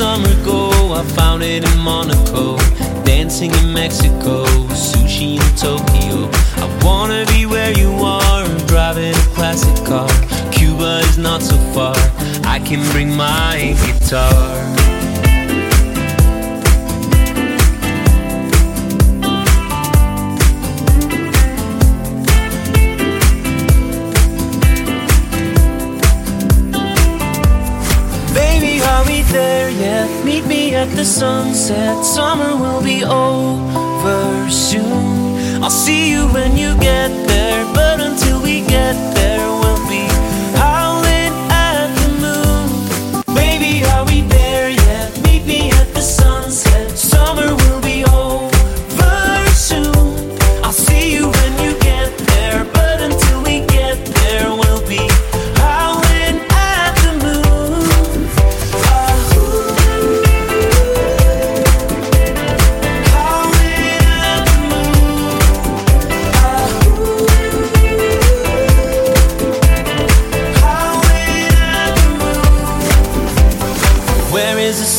summer go? I found it in Monaco, dancing in Mexico, sushi in Tokyo. I wanna be where you are, driving a classic car. Cuba is not so far, I can bring my guitar. Meet me at the sunset. Summer will be over soon. I'll see you when you get there, but until we get there,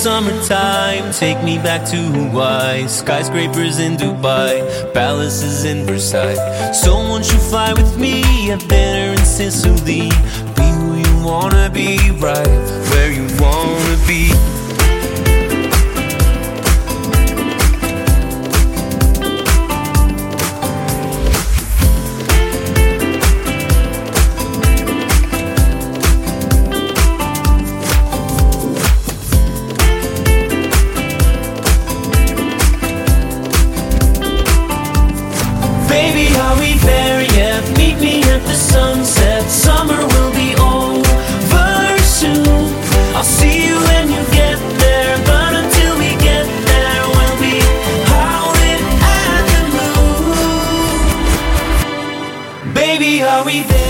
summertime? Take me back to Hawaii. Skyscrapers in Dubai, palaces in Versailles. Someone should fly with me. Have dinner in Sicily. Be who you wanna be, right you Baby, are we there yet? Meet me at the sunset. Summer will be over soon. I'll see you when you get there. But until we get there, we'll be at the moon. Baby, are we there?